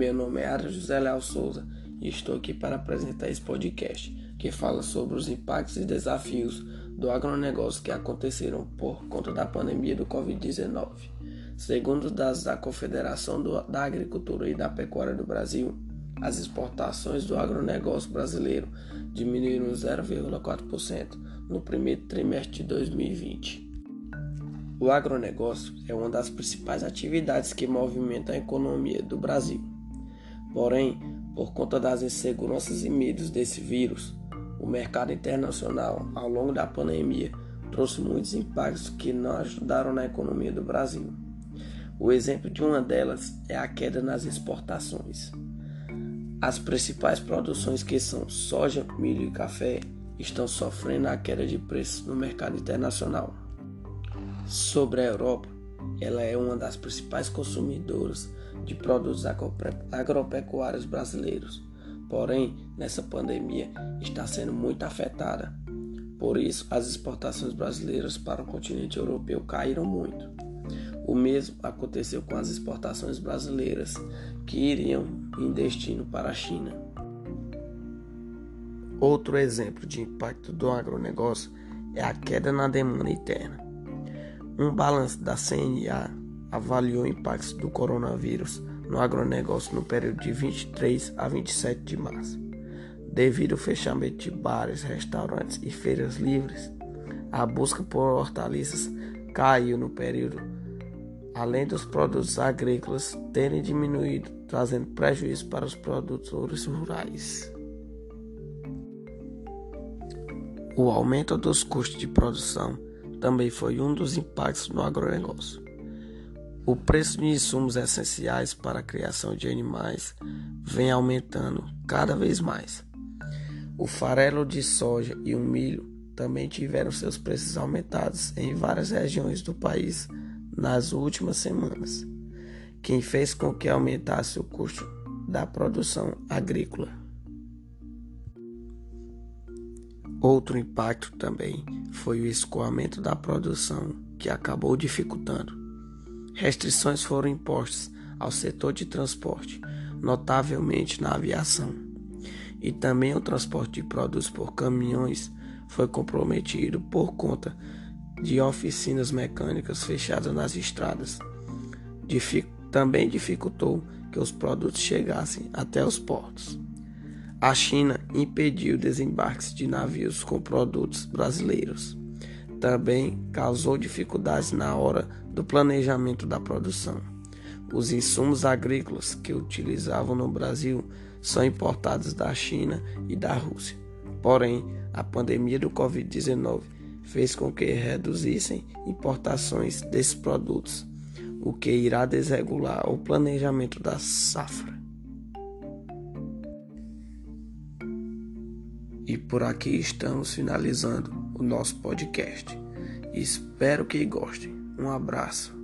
Meu nome é Ara José Leal Souza e estou aqui para apresentar esse podcast que fala sobre os impactos e desafios do agronegócio que aconteceram por conta da pandemia do Covid-19. Segundo dados da Confederação do, da Agricultura e da Pecuária do Brasil, as exportações do agronegócio brasileiro diminuíram 0,4% no primeiro trimestre de 2020. O agronegócio é uma das principais atividades que movimentam a economia do Brasil. Porém, por conta das inseguranças e medos desse vírus, o mercado internacional, ao longo da pandemia, trouxe muitos impactos que não ajudaram na economia do Brasil. O exemplo de uma delas é a queda nas exportações. As principais produções que são soja, milho e café estão sofrendo a queda de preços no mercado internacional. Sobre a Europa, ela é uma das principais consumidoras de produtos agropecuários brasileiros. Porém, nessa pandemia está sendo muito afetada. Por isso, as exportações brasileiras para o continente europeu caíram muito. O mesmo aconteceu com as exportações brasileiras que iriam em destino para a China. Outro exemplo de impacto do agronegócio é a queda na demanda interna. Um balanço da CNA avaliou impactos do coronavírus no agronegócio no período de 23 a 27 de março. Devido ao fechamento de bares, restaurantes e feiras livres, a busca por hortaliças caiu no período, além dos produtos agrícolas terem diminuído, trazendo prejuízo para os produtores rurais. O aumento dos custos de produção também foi um dos impactos no agronegócio. O preço de insumos essenciais para a criação de animais vem aumentando cada vez mais. O farelo de soja e o milho também tiveram seus preços aumentados em várias regiões do país nas últimas semanas, quem fez com que aumentasse o custo da produção agrícola. Outro impacto também foi o escoamento da produção, que acabou dificultando. Restrições foram impostas ao setor de transporte, notavelmente na aviação, e também o transporte de produtos por caminhões foi comprometido por conta de oficinas mecânicas fechadas nas estradas. Dific também dificultou que os produtos chegassem até os portos. A China impediu desembarques de navios com produtos brasileiros. Também causou dificuldades na hora do planejamento da produção. Os insumos agrícolas que utilizavam no Brasil são importados da China e da Rússia. Porém, a pandemia do Covid-19 fez com que reduzissem importações desses produtos, o que irá desregular o planejamento da safra. E por aqui estamos finalizando o nosso podcast. Espero que gostem. Um abraço.